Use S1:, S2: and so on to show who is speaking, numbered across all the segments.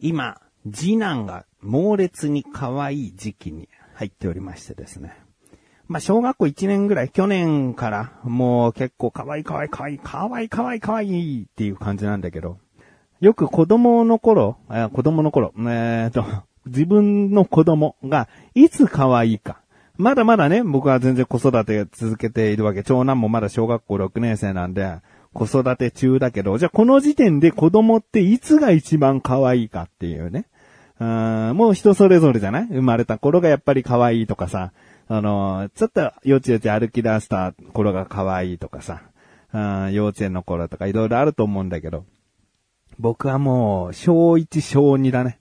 S1: 今、次男が猛烈に可愛い時期に入っておりましてですね。まあ、小学校1年ぐらい、去年からもう結構可愛い可愛い可愛い可愛い可愛い可愛いっていう感じなんだけど、よく子供の頃、あ子供の頃、えーと、自分の子供がいつ可愛いか。まだまだね、僕は全然子育て続けているわけ。長男もまだ小学校6年生なんで、子育て中だけど、じゃあこの時点で子供っていつが一番可愛いかっていうね。うんもう人それぞれじゃない？生まれた頃がやっぱり可愛いとかさ、あの、ちょっとよちよち歩き出した頃が可愛いとかさ、うん幼稚園の頃とかいろいろあると思うんだけど、僕はもう、小1、小2だね。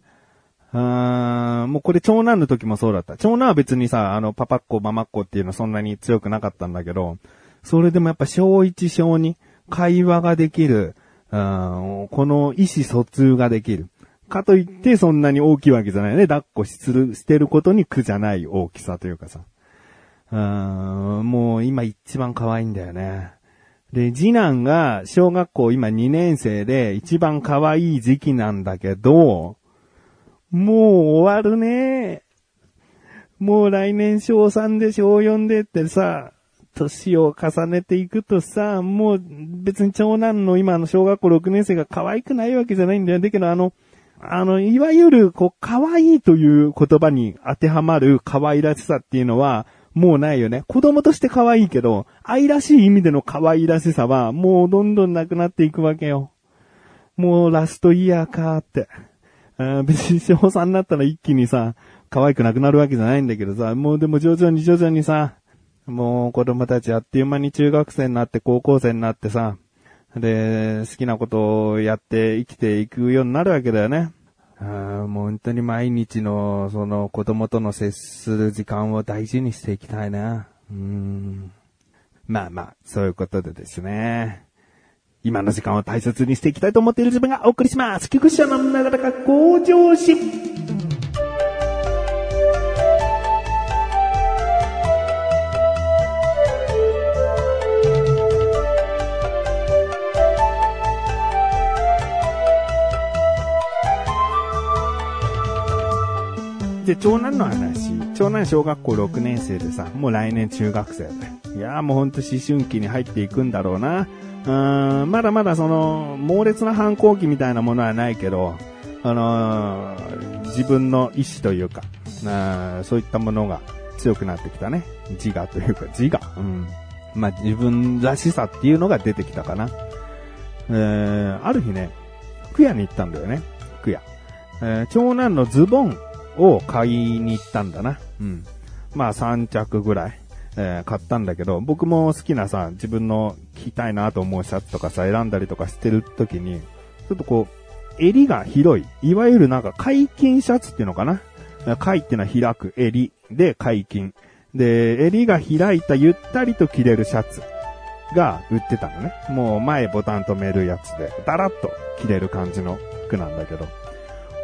S1: うー、もうこれ長男の時もそうだった。長男は別にさ、あの、パパっ子、ママっ子っていうのそんなに強くなかったんだけど、それでもやっぱ小1、小2、会話ができる、うんこの意思疎通ができる。かといってそんなに大きいわけじゃないよね。抱っこする、してることに苦じゃない大きさというかさ。うんもう今一番可愛いんだよね。で、次男が小学校今2年生で一番可愛い時期なんだけど、もう終わるね。もう来年小3で小4でってさ、年を重ねていくとさ、もう別に長男の今の小学校6年生が可愛くないわけじゃないんだよ。だけどあの、あの、いわゆる、こう、可愛いという言葉に当てはまる可愛らしさっていうのは、もうないよね。子供として可愛いけど、愛らしい意味での可愛らしさは、もうどんどんなくなっていくわけよ。もうラストイヤーかーって。あ別に小3になったら一気にさ、可愛くなくなるわけじゃないんだけどさ、もうでも徐々に徐々にさ、もう子供たちあっという間に中学生になって高校生になってさ、で、好きなことをやって生きていくようになるわけだよね。あもう本当に毎日の、その子供との接する時間を大事にしていきたいな。うん。まあまあ、そういうことでですね。今の時間を大切にしていきたいと思っている自分がお送りします。菊池のなだらか向上心。で、長男の話。長男小学校6年生でさ、もう来年中学生だいやーもうほんと思春期に入っていくんだろうな。うーん、まだまだその、猛烈な反抗期みたいなものはないけど、あのー、自分の意志というか、あそういったものが強くなってきたね。自我というか、自我。うん。まあ、自分らしさっていうのが出てきたかな。えー、ある日ね、服屋に行ったんだよね。服屋。えー、長男のズボンを買いに行ったんだな。うん。まあ3着ぐらい、えー、買ったんだけど、僕も好きなさ、自分の着たいなと思うシャツとかさ、選んだりとかしてる時に、ちょっとこう、襟が広い。いわゆるなんか解禁シャツっていうのかな？解ってのは開く襟で解禁。で、襟が開いたゆったりと着れるシャツが売ってたのね。もう前ボタン止めるやつで、だらっと着れる感じの服なんだけど。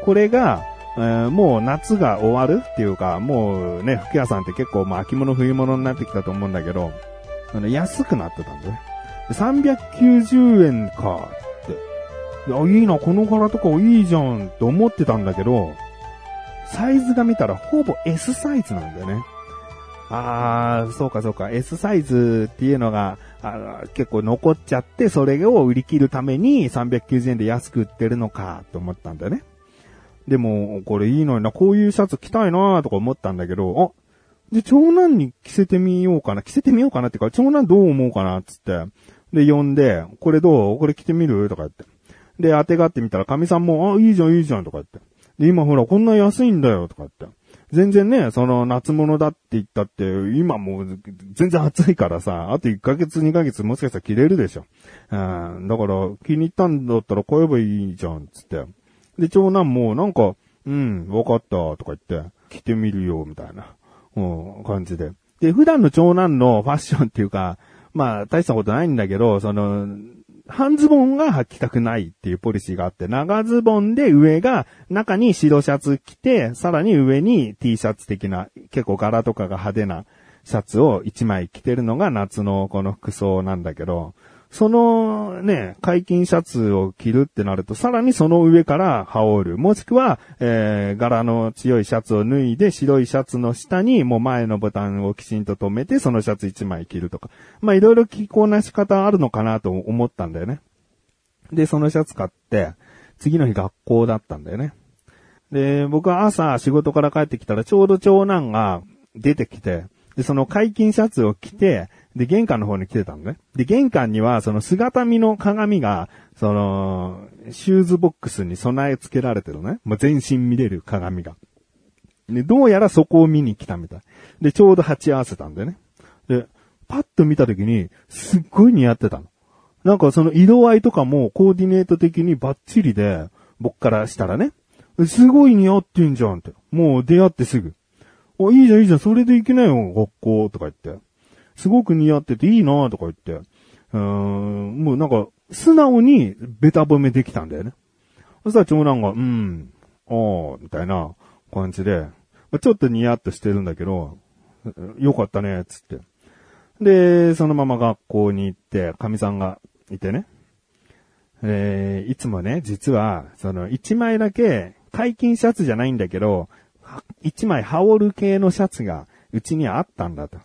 S1: これが、えー、もう夏が終わるっていうか、もうね、服屋さんって結構、まあ、秋物冬物になってきたと思うんだけど、あの安くなってたんだね。390円かって。あ、いいな、この柄とかいいじゃんって思ってたんだけど、サイズが見たらほぼ S サイズなんだよね。あー、そうかそうか。S サイズっていうのが、あ結構残っちゃって、それを売り切るために390円で安く売ってるのかと思ったんだよね。でも、これいいのにな、こういうシャツ着たいなとか思ったんだけど、あ、で、長男に着せてみようかな、着せてみようかなってか、長男どう思うかな、つって。で、呼んで、これどう？これ着てみる？とか言って。で、当てがってみたら、神さんも、あ、いいじゃん、いいじゃん、とか言って。で、今ほら、こんな安いんだよ、とか言って。全然ね、その夏物だって言ったって、今もう全然暑いからさ、あと1ヶ月2ヶ月もしかしたら着れるでしょ。うん、だから気に入ったんだったら買えばいいじゃん、つって。で、長男もなんか、うん、わかった、とか言って、着てみるよ、みたいな、うん、感じで。で、普段の長男のファッションっていうか、まあ、大したことないんだけど、その、半ズボンが履きたくないっていうポリシーがあって、長ズボンで上が中に白シャツ着て、さらに上に T シャツ的な、結構柄とかが派手なシャツを1枚着てるのが夏のこの服装なんだけど、そのね、解禁シャツを着るってなると、さらにその上から羽織る。もしくは、えー、柄の強いシャツを脱いで、白いシャツの下に、もう前のボタンをきちんと留めて、そのシャツ1枚着るとか。まあ、いろいろ着こなし方あるのかなと思ったんだよね。で、そのシャツ買って、次の日学校だったんだよね。で、僕は朝仕事から帰ってきたらちょうど長男が出てきて、で、その解禁シャツを着て、で、玄関の方に来てたのね。で、玄関には、その姿見の鏡が、その、シューズボックスに備え付けられてるね。もう全身見れる鏡が。で、どうやらそこを見に来たみたい。で、ちょうど鉢合わせたんだよね。で、パッと見た時に、すっごい似合ってたの。なんかその色合いとかもコーディネート的にバッチリで、僕からしたらね。すごい似合ってんじゃんって。もう出会ってすぐ。お、いいじゃんいいじゃん、それで行きないよ、学校、とか言って。すごく似合ってていいなとか言って。うーん、もうなんか、素直にベタ褒めできたんだよね。そしたら長男が、うん、ああ、みたいな感じで、まちょっとニヤッとしてるんだけど、よかったね、つって。で、そのまま学校に行って、神さんがいてね。えー、いつもね、実は、その、一枚だけ、解禁シャツじゃないんだけど、一枚羽織る系のシャツが、うちにあったんだと。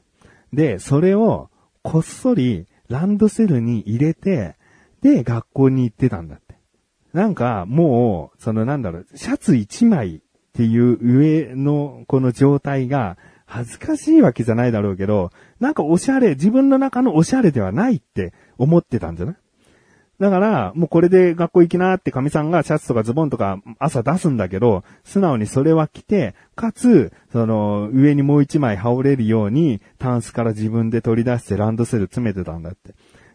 S1: で、それをこっそりランドセルに入れて、で、学校に行ってたんだって。なんか、もう、そのなんだろう、シャツ一枚っていう上のこの状態が恥ずかしいわけじゃないだろうけど、なんかおしゃれ、自分の中のおしゃれではないって思ってたんじゃない？だから、もうこれで学校行きなーって神さんがシャツとかズボンとか朝出すんだけど、素直にそれは着て、かつ、その、上にもう一枚羽織れるように、タンスから自分で取り出してランドセル詰めてたんだって。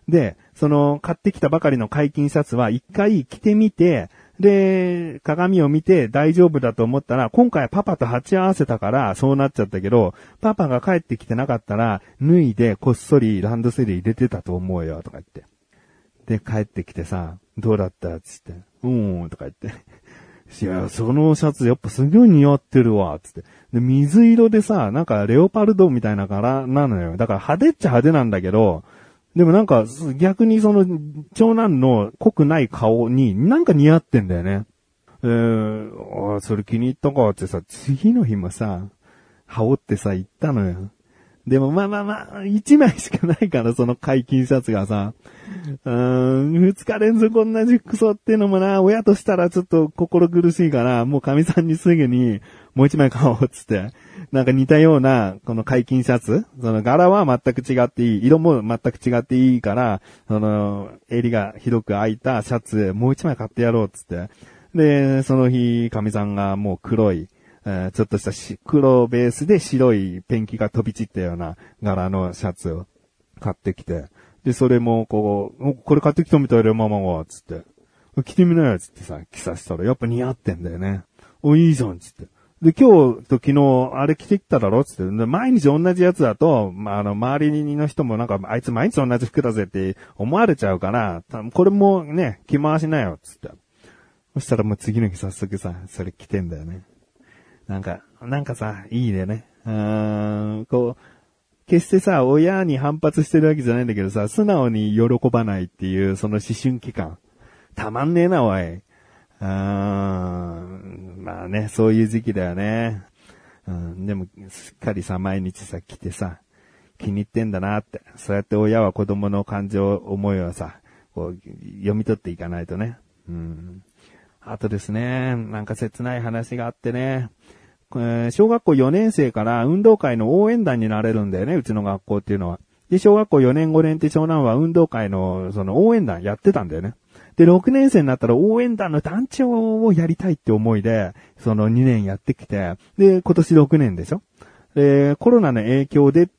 S1: で、その、買ってきたばかりの解禁シャツは一回着てみて、で、鏡を見て大丈夫だと思ったら、今回パパと鉢合わせたからそうなっちゃったけど、パパが帰ってきてなかったら、脱いでこっそりランドセル入れてたと思うよ、とか言って。で、帰ってきてさ、どうだったつって、うーん、とか言って。いや、そのシャツやっぱすごい似合ってるわ、つって。で、水色でさ、なんかレオパルドみたいな柄なのよ。だから派手っちゃ派手なんだけど、でもなんか逆にその長男の濃くない顔になんか似合ってんだよね。えー、あそれ気に入ったかってさ、次の日もさ、羽織ってさ、行ったのよ。でもまあまあまあ、一枚しかないから、その解禁シャツがさ。うん、二日連続同じ服装っていうのもな、親としたらちょっと心苦しいから、もう神さんにすぐに、もう一枚買おうっつって。なんか似たような、この解禁シャツその柄は全く違っていい。色も全く違っていいから、その、襟が広く開いたシャツ、もう一枚買ってやろうっつって。で、その日、神さんがもう黒い、えー、ちょっとしたし黒ベースで白いペンキが飛び散ったような柄のシャツを買ってきて、で、それも、こう、これ買ってきたみたいだよ、ママは、つって。着てみなよ、つってさ、着させたら、やっぱ似合ってんだよね。お、いいじゃん、つって。で、今日と昨日、あれ着てきただろつって。で、毎日同じやつだと、まあ、あの、周りの人もなんか、あいつ毎日同じ服だぜって思われちゃうから、これもね、着回しなよ、つって。そしたらもう次の日早速さ、それ着てんだよね。なんか、なんかさ、いいね。うーん、こう、決してさ、親に反発してるわけじゃないんだけどさ、素直に喜ばないっていう、その思春期間。たまんねえな、おい。うーん、まあね、そういう時期だよね。うん、でも、すっかりさ、毎日さ、来てさ、気に入ってんだなって。そうやって親は子供の感情、思いをさ、こう、読み取っていかないとね。うん。あとですね、なんか切ない話があってね、えー、小学校4年生から運動会の応援団になれるんだよね、うちの学校っていうのは。で、小学校4年5年って長男は運動会のその応援団やってたんだよね。で、6年生になったら応援団の団長をやりたいって思いで、その2年やってきて、で、今年6年でしょで、コロナの影響で、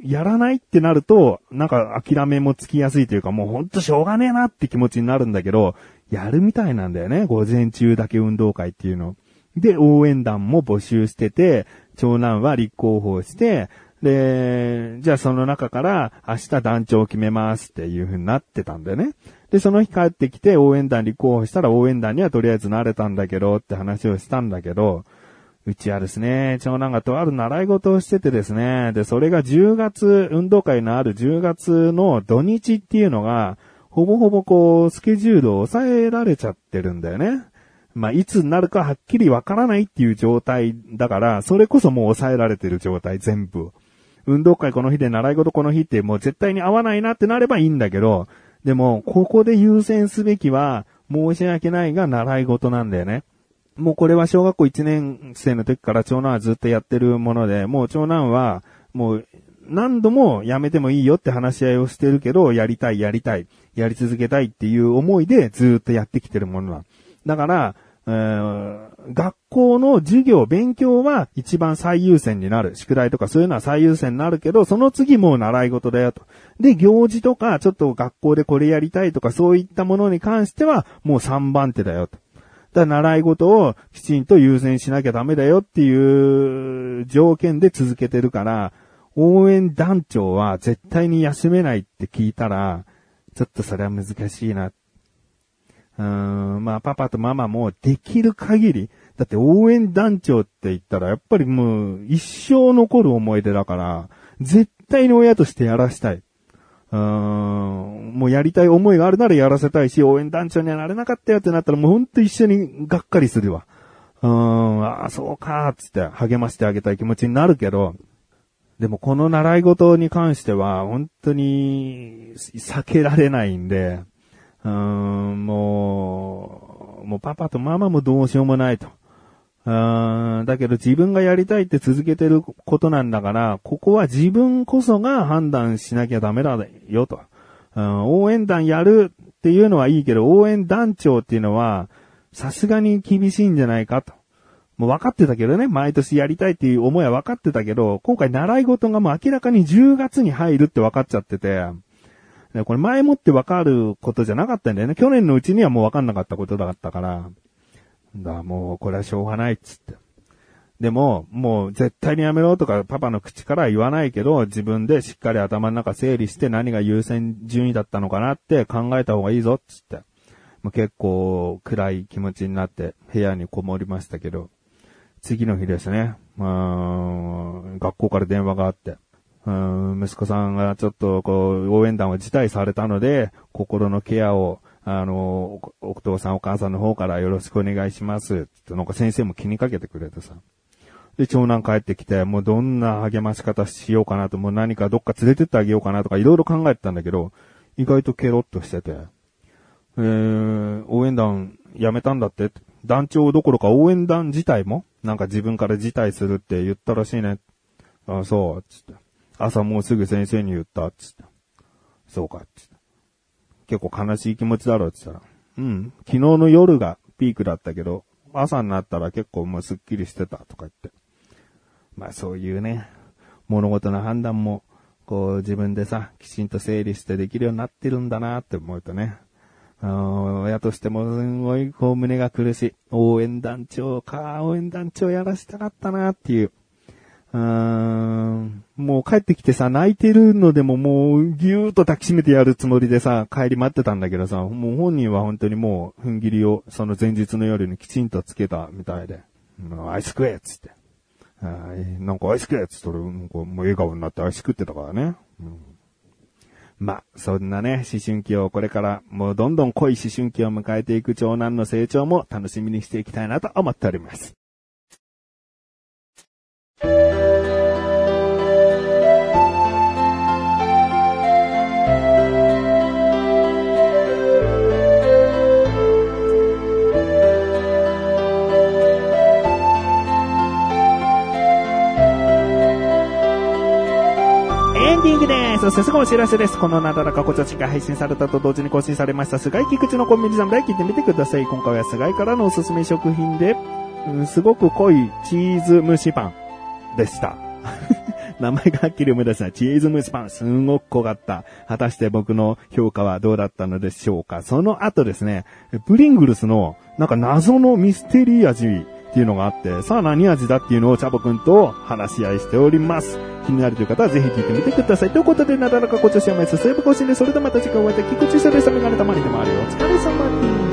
S1: やらないってなると、なんか諦めもつきやすいというか、もうほんとしょうがねえなって気持ちになるんだけど、やるみたいなんだよね、午前中だけ運動会っていうの。で、応援団も募集してて、長男は立候補して、で、じゃあその中から明日団長を決めますっていう風になってたんだよね。で、その日帰ってきて応援団立候補したら応援団にはとりあえず慣れたんだけどって話をしたんだけど、うちはですね、長男がとある習い事をしててですね、で、それが10月、運動会のある10月の土日っていうのが、ほぼほぼこう、スケジュールを抑えられちゃってるんだよね。まあ、いつになるかはっきりわからないっていう状態だから、それこそもう抑えられてる状態全部。運動会この日で習い事この日ってもう絶対に合わないなってなればいいんだけど、でも、ここで優先すべきは、申し訳ないが習い事なんだよね。もうこれは小学校1年生の時から長男はずっとやってるもので、もう長男は、もう何度もやめてもいいよって話し合いをしてるけど、やりたい、やりたい、やり続けたいっていう思いでずっとやってきてるものだ。だから、えー、学校の授業、勉強は一番最優先になる。宿題とかそういうのは最優先になるけど、その次もう習い事だよと。で、行事とか、ちょっと学校でこれやりたいとかそういったものに関しては、もう3番手だよと。だから習い事をきちんと優先しなきゃダメだよっていう条件で続けてるから、応援団長は絶対に休めないって聞いたら、ちょっとそれは難しいな。うーん、まあパパとママもできる限り、だって応援団長って言ったらやっぱりもう一生残る思い出だから、絶対に親としてやらしたい。うーん、もうやりたい思いがあるならやらせたいし、応援団長にはなれなかったよってなったらもうほんと一緒にがっかりするわ。うーん、ああ、そうか、つって励ましてあげたい気持ちになるけど、でもこの習い事に関しては、本当に避けられないんで、うん、もう、もうパパとママもどうしようもないと。うんだけど自分がやりたいって続けてることなんだから、ここは自分こそが判断しなきゃダメだよと。うん応援団やるっていうのはいいけど、応援団長っていうのは、さすがに厳しいんじゃないかと。もう分かってたけどね、毎年やりたいっていう思いは分かってたけど、今回習い事がもう明らかに10月に入るって分かっちゃってて、これ前もって分かることじゃなかったんだよね。去年のうちにはもう分かんなかったことだったから。だもうこれはしょうがないっつって。でも、もう絶対にやめろとかパパの口からは言わないけど、自分でしっかり頭の中整理して何が優先順位だったのかなって考えた方がいいぞっつって。もう結構暗い気持ちになって部屋にこもりましたけど、次の日ですね。うん、学校から電話があって、息子さんがちょっとこう、応援団を辞退されたので、心のケアを、あの、お父さんお母さんの方からよろしくお願いします。ってなんか先生も気にかけてくれてさ。で、長男帰ってきて、もうどんな励まし方しようかなと、もう何かどっか連れてってあげようかなとかいろいろ考えてたんだけど、意外とケロッとしてて、えー、応援団辞めたんだって団長どころか応援団自体もなんか自分から辞退するって言ったらしいね。あそう、つって。朝もうすぐ先生に言った、つって。そうか、つって。結構悲しい気持ちだろ、つったら。うん。昨日の夜がピークだったけど、朝になったら結構もうスッキリしてた、とか言って。まあそういうね、物事の判断も、こう自分でさ、きちんと整理してできるようになってるんだなって思うとね、親としてもすんごいこう胸が苦しい。応援団長か、応援団長やらしたかったなっていう。うーん、もう帰ってきてさ、泣いてるのでももうぎゅーっと抱きしめてやるつもりでさ、帰り待ってたんだけどさ、もう本人は本当にもう踏ん切りをその前日の夜にきちんとつけたみたいで、アイス食えっつって。なんかアイス食えっつったら、なんかもう笑顔になってアイス食ってたからね。うんまあ、そんなね、思春期をこれからもうどんどん濃い思春期を迎えていく長男の成長も楽しみにしていきたいなと思っております。そしてすぐお知らせです。このなだらかこちょちが配信されたと同時に更新されました、菅井菊池のコンビニ侍聞いてみてください。今回は菅井からのおすすめ食品で、うん、すごく濃いチーズ蒸しパンでした。名前がはっきり思い出した。チーズ蒸しパン、すんごく濃かった。果たして僕の評価はどうだったのでしょうか。その後ですね、プリングルスの、なんか謎のミステリー味っていうのがあって、さあ何味だっていうのをチャボくんと話し合いしております。気になるという方はぜひ聞いてみてください。ということで、なだらかご調子を毎日、セーブ更新で、それではまた次回お会いできくちさでさメガネたまにでもあるよ。お疲れ様です。